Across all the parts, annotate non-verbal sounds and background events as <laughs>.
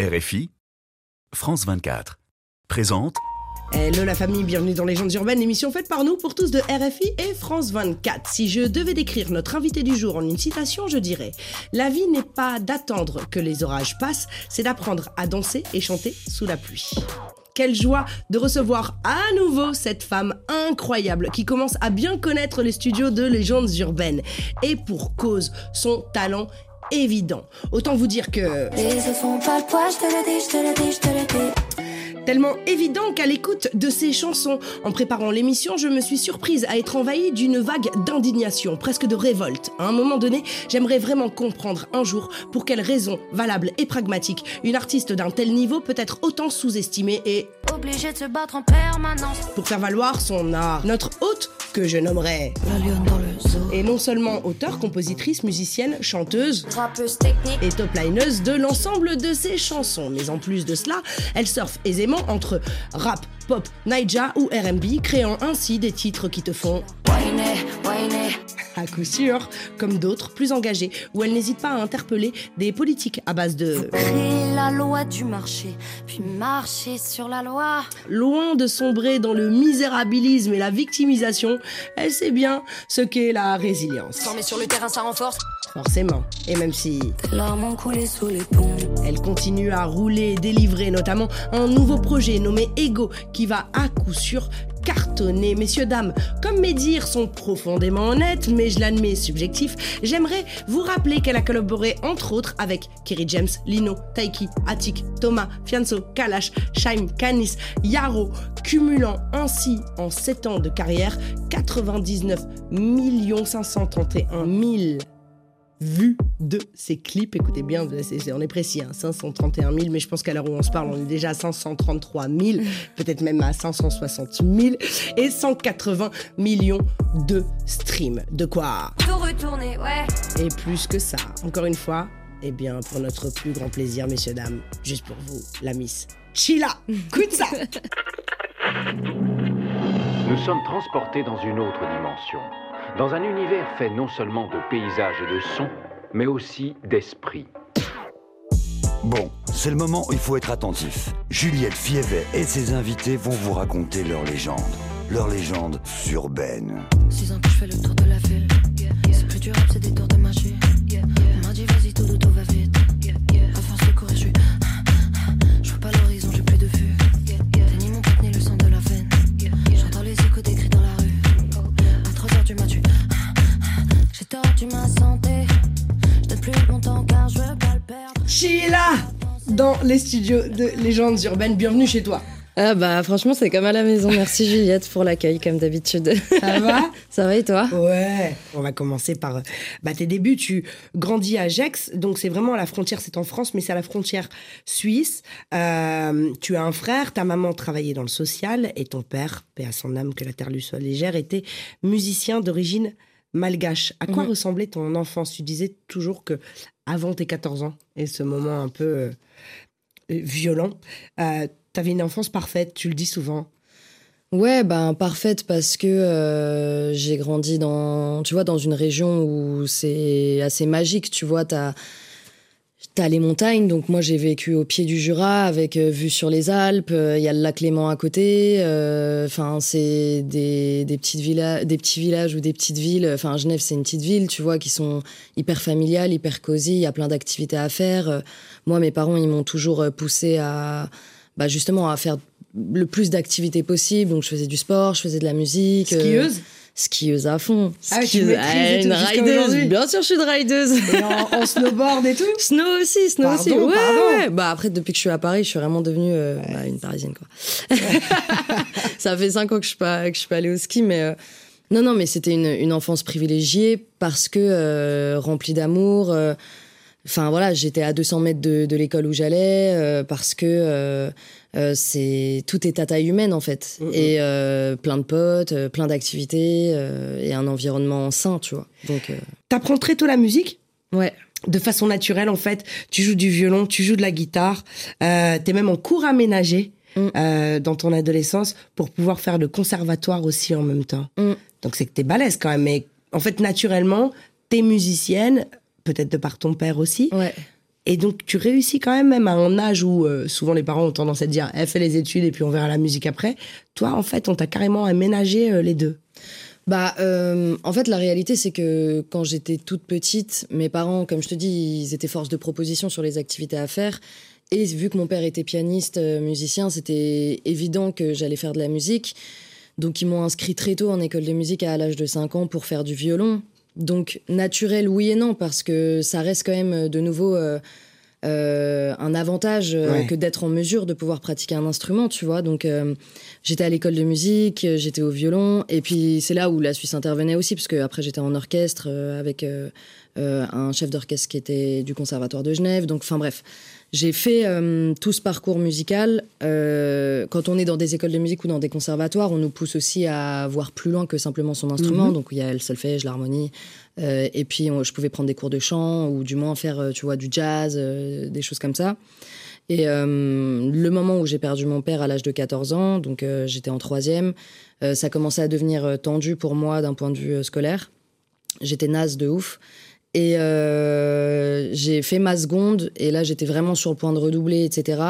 RFI, France 24, présente Hello la famille, bienvenue dans Légendes urbaines, émission faite par nous pour tous de RFI et France 24. Si je devais décrire notre invité du jour en une citation, je dirais La vie n'est pas d'attendre que les orages passent, c'est d'apprendre à danser et chanter sous la pluie. Quelle joie de recevoir à nouveau cette femme incroyable qui commence à bien connaître les studios de légendes urbaines. Et pour cause, son talent évident. Autant vous dire que... Tellement évident qu'à l'écoute de ces chansons, en préparant l'émission, je me suis surprise à être envahie d'une vague d'indignation, presque de révolte. À un moment donné, j'aimerais vraiment comprendre un jour pour quelles raisons valables et pragmatiques une artiste d'un tel niveau peut être autant sous-estimée et obligée de se battre en permanence. pour faire valoir son art. Notre hôte, que je nommerais, La est non seulement auteure, compositrice, musicienne, chanteuse, et top lineuse de l'ensemble de ses chansons. Mais en plus de cela, elle surfe aisément entre rap, pop, naija ou R&B, créant ainsi des titres qui te font. À coup sûr, comme d'autres plus engagés, où elle n'hésite pas à interpeller des politiques à base de Créer la loi du marché, puis marcher sur la loi. loin de sombrer dans le misérabilisme et la victimisation, elle sait bien ce qu'est la résilience. Formé sur le terrain, ça renforce. Forcément. Et même si sous les ponts. Elle continue à rouler et délivrer notamment un nouveau projet nommé Ego qui va à coup sûr cartonner. Messieurs, dames, comme mes dires sont profondément honnêtes, mais je l'admets subjectif, j'aimerais vous rappeler qu'elle a collaboré entre autres avec Kerry James, Lino, Taiki, Attic, Thomas, Fianso, Kalash, Shaim, Canis, Yaro, cumulant ainsi en 7 ans de carrière 99 531 000 vues de ses clips. Écoutez bien, c'est- on est précis, hein, 531 000, mais je pense qu'à l'heure où on se parle, on est déjà à 533 000, <laughs> peut-être même à 560 000, et 180 millions de streams. De quoi? Tout retourner, ouais. Et plus que ça, encore une fois, eh bien, pour notre plus grand plaisir, messieurs, dames, juste pour vous, la Miss Chila Écoute ça <laughs> Nous sommes transportés dans une autre dimension, dans un univers fait non seulement de paysages et de sons, mais aussi d'esprit. Bon, c'est le moment où il faut être attentif. Juliette Fievet et ses invités vont vous raconter leur légende. Leur légende urbaine. Six ans que je fais le tour de la ville. C'est plus du rap, c'est des tours de magie. Chila Dans les studios de Légendes Urbaines, bienvenue chez toi. Ah bah franchement c'est comme à la maison. Merci <laughs> Juliette pour l'accueil comme d'habitude. Ça va? <laughs> Ça va et toi? Ouais. On va commencer par bah, tes débuts. Tu grandis à Gex, donc c'est vraiment à la frontière, c'est en France, mais c'est à la frontière suisse. Euh, tu as un frère, ta maman travaillait dans le social, et ton père, paix à son âme, que la terre lui soit légère, était musicien d'origine malgache. À quoi Mhm. ressemblait ton enfance? Tu disais toujours que avant tes 14 ans, et ce moment un peu euh, euh, violent, euh, t'avais une enfance parfaite, tu le dis souvent. Ouais ben parfaite parce que euh, j'ai grandi dans tu vois dans une région où c'est assez magique. Tu vois t'as T'as les montagnes, donc moi j'ai vécu au pied du Jura avec euh, vue sur les Alpes. Il y a le lac Léman à côté. euh, Enfin, c'est des, des petites villas, des petits villages ou des petites villes. Enfin, Genève c'est une petite ville, tu vois, qui sont hyper familiales, hyper cosy. Il y a plein d'activités à faire. Euh, Moi, mes parents, ils m'ont toujours euh, poussé à, bah justement, à faire le plus d'activités possible. Donc, je faisais du sport, je faisais de la musique. euh, Skieuse? Skieuse à fond. Ah tu Skieuse- maîtrises et tout une rideuse. Bien sûr, je suis de rideuse. Et en, en <laughs> snowboard et tout Snow aussi, Snow Pardon, aussi. Ouais, pardon. ouais. Bah après, depuis que je suis à Paris, je suis vraiment devenue euh, bah, une Parisienne quoi. <laughs> Ça fait cinq ans que je suis pas que je suis pas allée au ski, mais euh, non non, mais c'était une, une enfance privilégiée parce que euh, remplie d'amour. Enfin voilà, j'étais à 200 mètres de, de l'école où j'allais parce que c'est tout est à taille humaine en fait et euh, plein de potes, euh, plein d'activités euh, et un environnement sain, tu vois. Donc euh, T'apprends très tôt la musique? Ouais. de façon naturelle en fait. Tu joues du violon, tu joues de la guitare, euh, t'es même en cours aménagé Mm. euh, dans ton adolescence pour pouvoir faire le conservatoire aussi en même temps. Mm. Donc c'est que t'es balèze quand même. Mais en fait naturellement, t'es musicienne, peut-être de par ton père aussi. Ouais. Et donc, tu réussis quand même, même à un âge où euh, souvent les parents ont tendance à dire, eh, fais les études et puis on verra la musique après. Toi, en fait, on t'a carrément aménagé euh, les deux. Bah, euh, en fait, la réalité, c'est que quand j'étais toute petite, mes parents, comme je te dis, ils étaient force de proposition sur les activités à faire. Et vu que mon père était pianiste, euh, musicien, c'était évident que j'allais faire de la musique. Donc, ils m'ont inscrit très tôt en école de musique à l'âge de 5 ans pour faire du violon. Donc, naturel, oui et non, parce que ça reste quand même de nouveau euh, euh, un avantage euh, Ouais. que d'être en mesure de pouvoir pratiquer un instrument, tu vois. Donc, euh, j'étais à l'école de musique, euh, j'étais au violon, et puis c'est là où la Suisse intervenait aussi, parce que après j'étais en orchestre euh, avec euh, euh, un chef d'orchestre qui était du Conservatoire de Genève. Donc, enfin bref, j'ai fait euh, tout ce parcours musical. Euh, quand on est dans des écoles de musique ou dans des conservatoires, on nous pousse aussi à voir plus loin que simplement son instrument. Donc, il y a le solfège, l'harmonie. Euh, et puis, on- je pouvais prendre des cours de chant ou du moins faire, tu vois, du jazz, des choses comme ça. Et euh, le moment où j'ai perdu mon père à l'âge de 14 ans, donc euh, j'étais en troisième, euh, ça commençait à devenir tendu pour moi d'un point de vue scolaire. J'étais naze de ouf. Et euh, j'ai fait ma seconde, et là j'étais vraiment sur le point de redoubler, etc.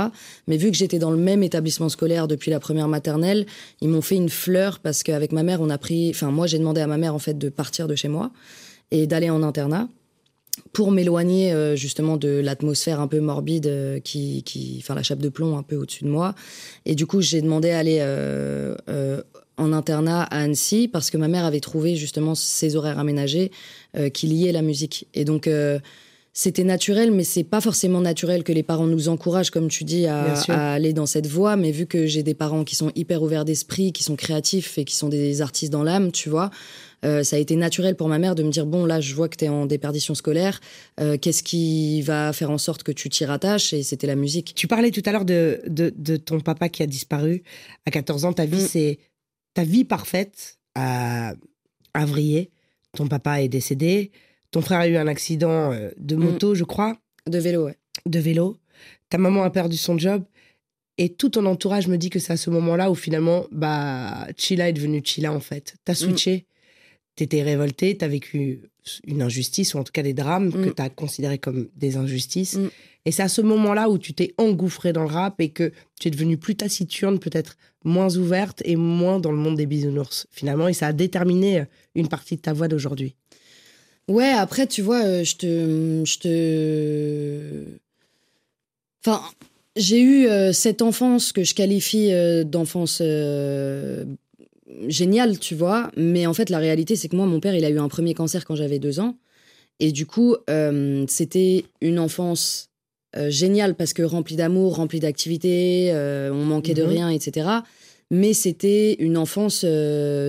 Mais vu que j'étais dans le même établissement scolaire depuis la première maternelle, ils m'ont fait une fleur parce qu'avec ma mère, on a pris. Enfin, moi j'ai demandé à ma mère en fait de partir de chez moi et d'aller en internat pour m'éloigner euh, justement de l'atmosphère un peu morbide euh, qui, qui, enfin la chape de plomb un peu au-dessus de moi. Et du coup, j'ai demandé à aller euh, euh, en internat à Annecy parce que ma mère avait trouvé justement ces horaires aménagés qui liaient la musique. Et donc euh, c'était naturel, mais c'est pas forcément naturel que les parents nous encouragent, comme tu dis, à, aller dans cette voie. Mais vu que j'ai des parents qui sont hyper ouverts d'esprit, qui sont créatifs et qui sont des artistes dans l'âme, tu vois, euh, ça a été naturel pour ma mère de me dire bon là je vois que tu es en déperdition scolaire euh, qu'est-ce qui va faire en sorte que tu t'y rattaches? Et c'était la musique Tu parlais tout à l'heure de, de, de ton papa qui a disparu à 14 ans. Ta vie, Mm. c'est ta vie parfaite à, à vriller. Ton papa est décédé. Ton frère a eu un accident euh, de moto, je crois, de vélo ouais de vélo. Ta maman a perdu son job. Et tout ton entourage me dit que c'est à ce moment-là où finalement, bah, Chila est devenu Chila en fait. T'as switché, t'étais révolté, t'as vécu une injustice ou en tout cas des drames que Mm. t'as considérés comme des injustices. Mm. Et c'est à ce moment-là où tu t'es engouffré dans le rap et que tu es devenu plus taciturne, peut-être moins ouverte et moins dans le monde des bisounours finalement. Et ça a déterminé euh, une partie de ta voix d'aujourd'hui. Ouais, après, tu vois, euh, je te. Je te. Enfin, j'ai eu euh, cette enfance que je qualifie euh, d'enfance euh, géniale, tu vois. Mais en fait, la réalité, c'est que moi, mon père, il a eu un premier cancer quand j'avais deux ans. Et du coup, euh, c'était une enfance euh, géniale parce que remplie d'amour, remplie d'activités, euh, on manquait de Mhm. rien, etc. Mais c'était une enfance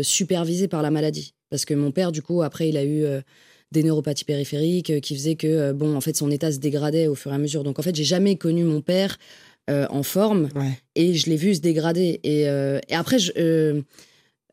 supervisée par la maladie. Parce que mon père, du coup, après, il a eu des neuropathies périphériques qui faisaient que, bon, en fait, son état se dégradait au fur et à mesure. Donc, en fait, j'ai jamais connu mon père en forme Ouais. et je l'ai vu se dégrader. Et, et après, je,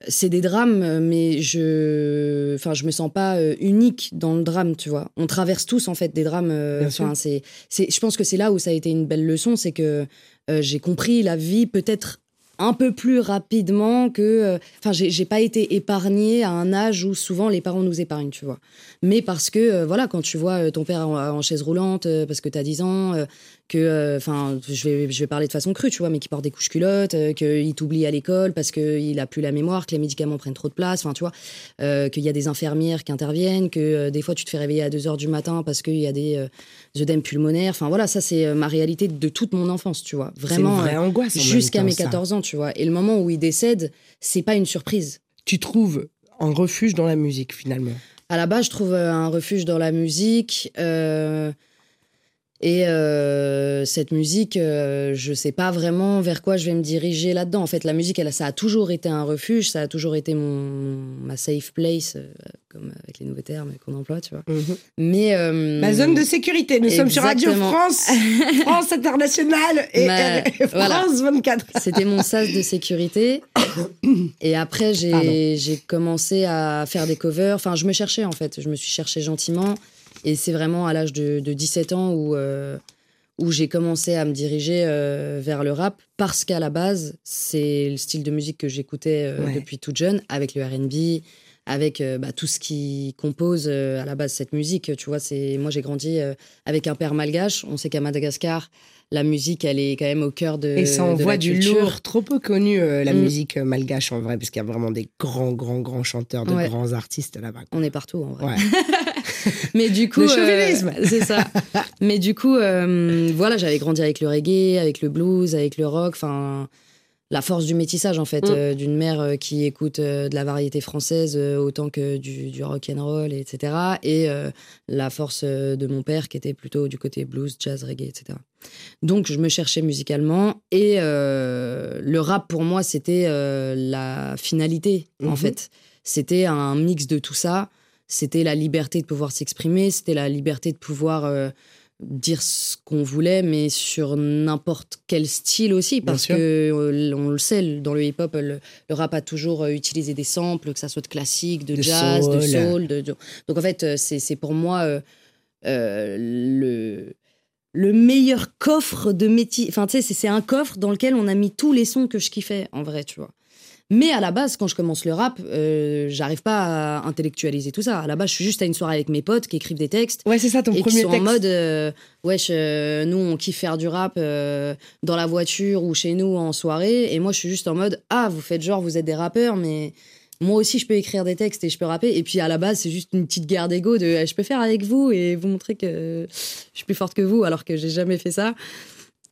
c'est des drames, mais je, enfin, je me sens pas euh, unique dans le drame, tu vois. On traverse tous en fait des drames. euh. Enfin, c'est, c'est, je pense que c'est là où ça a été une belle leçon, c'est que euh, j'ai compris la vie peut-être un peu plus rapidement que. euh, Enfin, j'ai, j'ai pas été épargnée à un âge où souvent les parents nous épargnent, tu vois. Mais parce que, euh, voilà, quand tu vois euh, ton père en, en chaise roulante, euh, parce que t'as 10 ans, euh, que, euh, enfin, je vais, je vais parler de façon crue, tu vois, mais qui porte des couches culottes, euh, qu'il t'oublie à l'école parce qu'il a plus la mémoire, que les médicaments prennent trop de place, enfin, tu vois, euh, qu'il y a des infirmières qui interviennent, que euh, des fois tu te fais réveiller à 2 heures du matin parce qu'il y a des euh, œdèmes pulmonaires, enfin, voilà, ça c'est euh, ma réalité de toute mon enfance, tu vois. Vraiment. vraie euh, angoisse. Jusqu'à mes ça. 14 ans, tu vois. Et le moment où il décède, c'est pas une surprise. Tu trouves un refuge dans la musique finalement? À la base, je trouve euh, un refuge dans la musique. euh, et euh, cette musique, euh, je sais pas vraiment vers quoi je vais me diriger là-dedans. En fait, la musique, elle, ça a toujours été un refuge, ça a toujours été mon, ma safe place, euh, comme avec les nouveaux termes qu'on emploie, tu vois. Mais euh, Ma zone de sécurité. Nous sommes sur Radio. France, <laughs> France Internationale et Ma- R- France voilà. 24. C'était mon sas de sécurité. <coughs> Et après, j'ai commencé à faire des covers. Enfin, je me cherchais, en fait. Je me suis cherchée gentiment. Et c'est vraiment à l'âge de, de 17 ans où, euh, où j'ai commencé à me diriger euh, vers le rap. Parce qu'à la base, c'est le style de musique que j'écoutais euh, Ouais. depuis toute jeune, avec le RB, avec bah, tout ce qui compose à la base cette musique. Tu vois, c'est moi j'ai grandi avec un père malgache. On sait qu'à Madagascar, la musique, elle est quand même au cœur de. Et ça envoie du lourd, trop peu connu euh, la Mm. musique malgache en vrai, parce qu'il y a vraiment des grands, grands, grands chanteurs, de Ouais. grands artistes là-bas. On est partout en vrai. Ouais. <laughs> <laughs> Mais du coup, Le euh, chauvinisme. c'est ça. Mais du coup, euh, voilà, j'avais grandi avec le reggae, avec le blues, avec le rock. Enfin, la force du métissage en fait, Mm. euh, d'une mère euh, qui écoute euh, de la variété française euh, autant que du, du rock and roll, etc. Et euh, la force euh, de mon père qui était plutôt du côté blues, jazz, reggae, etc. Donc je me cherchais musicalement et euh, le rap pour moi c'était euh, la finalité en Mhm. fait. C'était un mix de tout ça. C'était la liberté de pouvoir s'exprimer, c'était la liberté de pouvoir euh, dire ce qu'on voulait, mais sur n'importe quel style aussi, parce que euh, on le sait, dans le hip-hop, le, le rap a toujours euh, utilisé des samples, que ça soit de classique, de, De jazz, de soul. De, de- Donc en fait, c'est c'est pour moi euh, le le meilleur coffre de métier. Enfin, tu sais, c'est- c'est un coffre dans lequel on a mis tous les sons que je kiffais, en vrai, tu vois. Mais à la base, quand je commence le rap, euh, j'arrive pas à intellectualiser tout ça. À la base, je suis juste à une soirée avec mes potes qui écrivent des textes Ouais, c'est ça ton et qui sont texte. en mode euh, wesh euh, nous on kiffe faire du rap euh, dans la voiture ou chez nous en soirée et moi je suis juste en mode ah vous faites genre vous êtes des rappeurs mais moi aussi je peux écrire des textes et je peux rapper et puis à la base c'est juste une petite guerre d'ego de eh, je peux faire avec vous et vous montrer que je suis plus forte que vous alors que j'ai jamais fait ça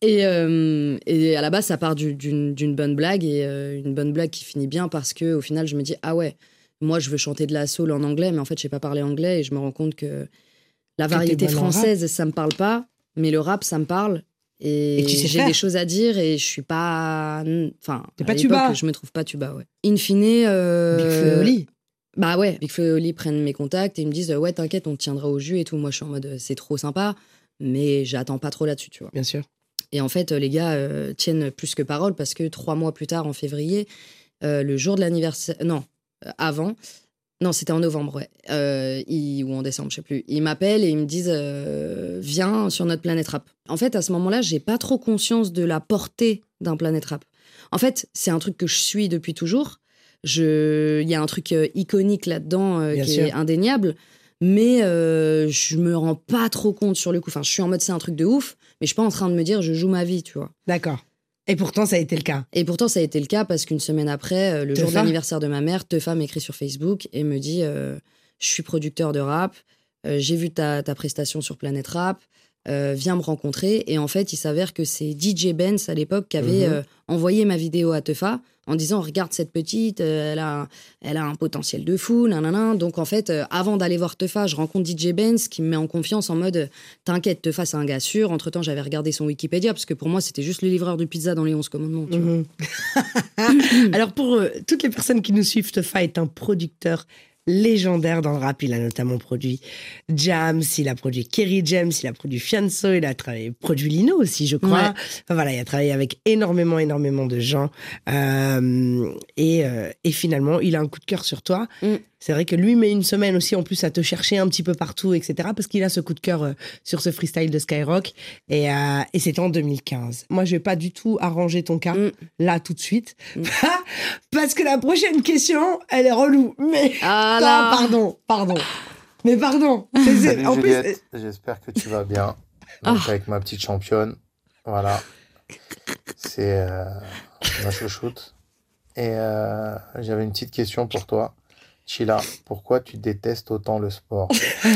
et, euh, et à la base ça part du- d'une bonne blague et euh, une bonne blague qui finit bien parce que au final je me dis ah ouais moi je veux chanter de la soul en anglais mais en fait je sais pas parler anglais et je me rends compte que la variété française ça me parle pas mais le rap ça me parle et, Et tu sais j'ai des choses à dire et je suis pas enfin T'es pas tuba. je me trouve pas tuba ouais in fine euh, Big bah ouais, Big Flo et Oli prennent mes contacts et ils me disent ouais t'inquiète on te tiendra au jus et tout. Moi je suis en mode euh, c'est trop sympa, mais j'attends pas trop là-dessus tu vois. Bien sûr. Et en fait euh, les gars euh, tiennent plus que parole parce que trois mois plus tard en février, euh, le jour de l'anniversaire, non avant, non c'était en novembre ouais, euh, ou en décembre je sais plus, ils m'appellent et ils me disent viens sur notre planète rap. En fait à ce moment-là j'ai pas trop conscience de la portée d'un planète rap. En fait c'est un truc que je suis depuis toujours. Je, il y a un truc iconique là-dedans qui sûr. est indéniable, mais euh, je me rends pas trop compte sur le coup. Enfin, je suis en mode c'est un truc de ouf, mais je suis pas en train de me dire je joue ma vie, tu vois. D'accord. Et pourtant, ça a été le cas. Et pourtant, ça a été le cas parce qu'une semaine après, euh, le jour de l'anniversaire de ma mère, Teufa m'écrit sur Facebook et me dit euh, Je suis producteur de rap, euh, j'ai vu ta, ta prestation sur Planète Rap, euh, viens me rencontrer. Et en fait, il s'avère que c'est DJ Benz à l'époque qui avait Mhm. euh, envoyé ma vidéo à Teufa en disant Regarde cette petite, euh, elle, a, un- elle a un potentiel de fou, nanana. Donc en fait, avant d'aller voir Teufa, je rencontre DJ Benz qui me met en confiance en mode T'inquiète, Teufa, c'est un gars sûr. Entre temps, j'avais regardé son Wikipédia parce que pour moi, c'était juste le livreur de pizza dans les 11 commandements. tu vois. Mhm. <laughs> Alors, pour toutes les personnes qui nous suivent, Tefa est un producteur légendaire dans le rap. Il a notamment produit Jams, il a produit Kerry James, il a produit Fianso, il a travaillé, produit Lino aussi, je crois. Ouais. Enfin, voilà, il a travaillé avec énormément, énormément de gens. Euh, et, euh, et finalement, il a un coup de cœur sur toi. Mm. C'est vrai que lui met une semaine aussi en plus à te chercher un petit peu partout, etc. Parce qu'il a ce coup de cœur euh, sur ce freestyle de Skyrock. Et, euh, et c'était en 2015. Moi, je vais pas du tout arranger ton cas Mm. là tout de suite. Mm. <laughs> Parce que la prochaine question, elle est relou. Mais Ah Ah, là pardon, pardon. Mais pardon. <laughs> C'est- c'est- Salut en plus, Juliette, j'espère que tu vas bien. <laughs> Donc, Ah. avec ma petite championne. Voilà. C'est euh, ma chouchoute. Et euh, j'avais une petite question pour toi. Chila, pourquoi tu détestes autant le sport? <laughs>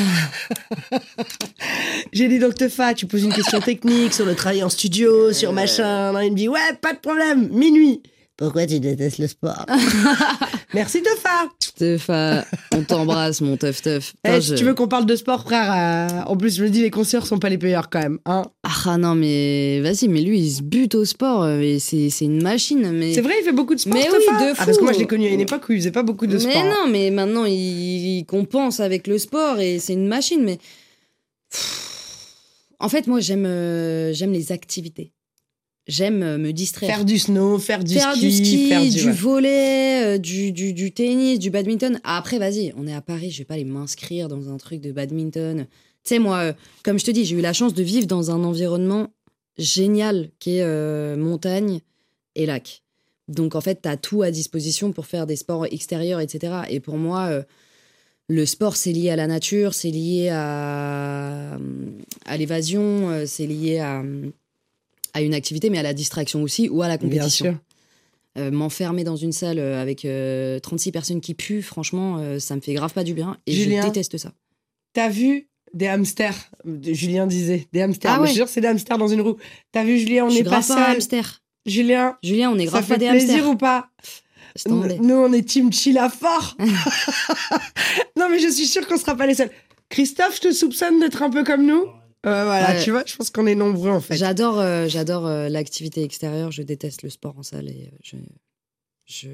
J'ai dit donc Tefa, tu poses une question technique sur le travail en studio, sur machin. Il me dit ouais, pas de problème, minuit. Pourquoi tu détestes le sport? <laughs> Merci Tefa. Tefa, on t'embrasse, mon teuf teuf. Eh, si tu veux qu'on parle de sport, frère, euh, en plus je me dis les concerts sont pas les payeurs quand même. Hein Ah non, mais vas-y, mais lui, il se bute au sport. euh, et C'est c'est une machine. Mais... C'est vrai, il fait beaucoup de sport. Mais Tefa oui, de Ah, parce que moi je l'ai connu à une époque où il faisait pas beaucoup de mais sport. non, mais maintenant, il, il compense avec le sport et c'est une machine. Mais en fait, moi, j'aime euh, j'aime les activités. J'aime euh, me distraire. Faire du snow, faire du faire ski, du ski, faire du, ouais. volet, euh, du, du, du tennis, du badminton. Après, vas-y, on est à Paris, je vais pas aller m'inscrire dans un truc de badminton. Tu sais, moi, euh, comme je te dis, j'ai eu la chance de vivre dans un environnement génial qui est euh, montagne et lac. Donc en fait, tu as tout à disposition pour faire des sports extérieurs, etc. Et pour moi, le sport, c'est lié à la nature, c'est lié à, à l'évasion, c'est lié à, à une activité, mais à la distraction aussi, ou à la Bien compétition. sûr. Euh, M'enfermer dans une salle euh, avec euh, 36 personnes qui puent, franchement, euh, ça me fait grave pas du bien. Et Julien je déteste ça. T'as vu des hamsters? Julien disait des hamsters. Ah ouais. Je te jure, c'est des hamsters dans une roue. T'as vu Julien On je suis pas pas seul. hamster. Julien, Julien, on est ça grave fait pas des plaisir hamsters. ou pas? Je t'en voulais. Nous, on est team Chilla fort. <laughs> non, mais je suis sûre qu'on sera pas les seuls. Christophe, je te soupçonne d'être un peu comme nous. Euh, voilà, Ouais. tu vois, je pense qu'on est nombreux en fait. J'adore, euh, j'adore euh, l'activité extérieure. Je déteste le sport en salle et euh, je, je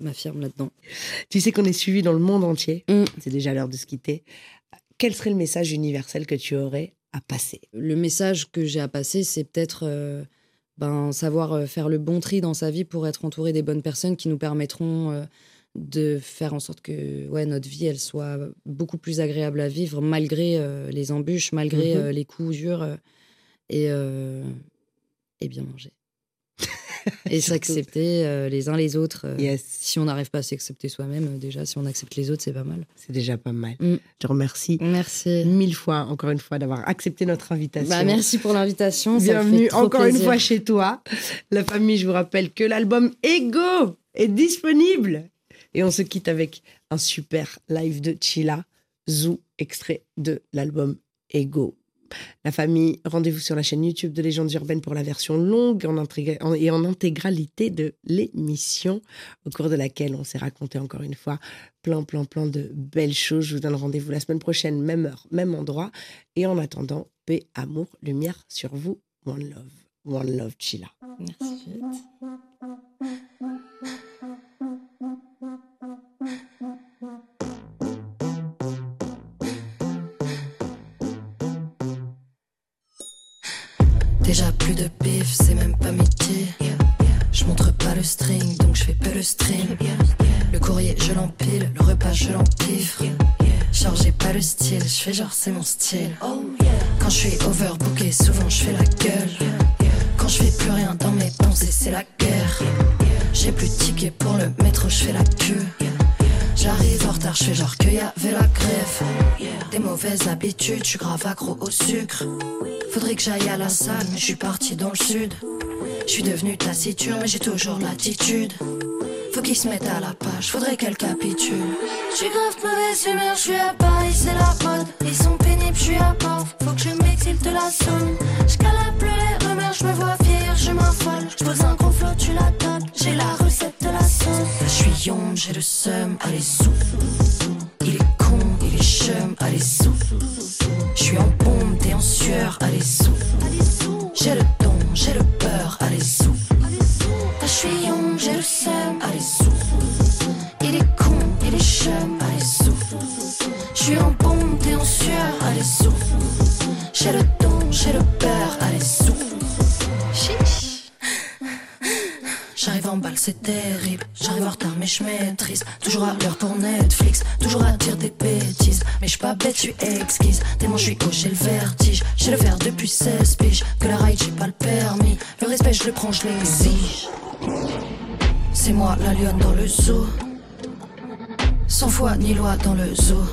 m'affirme là-dedans. Tu sais qu'on est suivi dans le monde entier. Mm. C'est déjà l'heure de se quitter. Quel serait le message universel que tu aurais à passer? Le message que j'ai à passer, c'est peut-être euh, ben, savoir euh, faire le bon tri dans sa vie pour être entouré des bonnes personnes qui nous permettront euh, de faire en sorte que ouais, notre vie elle soit beaucoup plus agréable à vivre malgré euh, les embûches, malgré Mhm. euh, les coups durs euh, et, et bien manger. <laughs> et s'accepter les uns les autres. Yes, Si on n'arrive pas à s'accepter soi-même, déjà, si on accepte les autres, c'est pas mal. c'est déjà pas mal. Mm. Je remercie Merci. mille fois, encore une fois, d'avoir accepté notre invitation. Bah, merci pour l'invitation. Bienvenue trop encore une fois chez toi. La famille, je vous rappelle que l'album Ego est disponible. Et on se quitte avec un super live de Chila, Zou, extrait de l'album Ego. La famille, rendez-vous sur la chaîne YouTube de Légendes Urbaines pour la version longue en- et en intégralité de l'émission, au cours de laquelle on s'est raconté encore une fois plein, plein, plein de belles choses. Je vous donne rendez-vous la semaine prochaine, même heure, même endroit. Et en attendant, paix, amour, lumière sur vous. One love. One love, Chila. Merci. Déjà plus de bif, c'est même pas métier. Je montre pas le string, donc je fais peu le stream. Le courrier, je l'empile, le repas, je l'empiffre. Chargé pas le style, je fais genre c'est mon style. Quand je suis overbooké, souvent je fais la gueule. Quand je fais plus rien dans mes pensées, c'est la guerre. J'ai plus de tickets pour le métro, je fais la queue. J'arrive en retard, je fais genre qu'il y avait la grève. Des mauvaises habitudes, je suis grave accro au sucre. Faudrait que j'aille à la salle, mais je suis parti dans le sud. Je suis devenu taciturne, mais j'ai toujours l'attitude. Faut qu'ils se mettent à la page, faudrait qu'elle capitule. Je suis grave mauvaise humeur, je suis à Paris, c'est la mode. J'arrive en balle, c'est terrible. J'arrive en retard, mais je maîtrise. Toujours à l'heure pour Netflix. Toujours à dire des bêtises. Mais je pas bête, je suis exquise. Tellement je suis j'ai le vertige. J'ai le verre depuis 16 piges. Que la ride, j'ai pas le permis. Le respect, je le prends, je l'exige. C'est moi la lionne dans le zoo. Sans foi ni loi dans le zoo.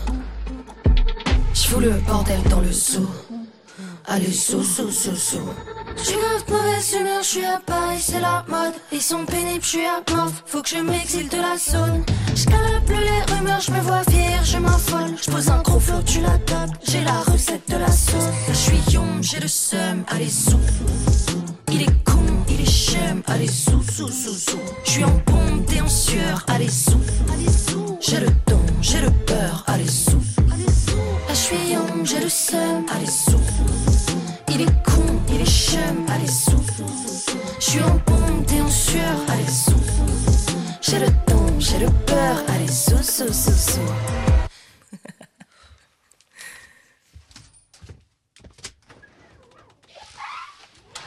Je fous le bordel dans le zoo. Allez, zoo, zoo, zoo, zoo. J'suis grave mauvaise humeur, j'suis à Paris, c'est la mode. Ils sont pénibles, j'suis à mort, faut que je m'exile de la zone. J'calabre les rumeurs, j'me vois vieillir, je m'affole. J'pose un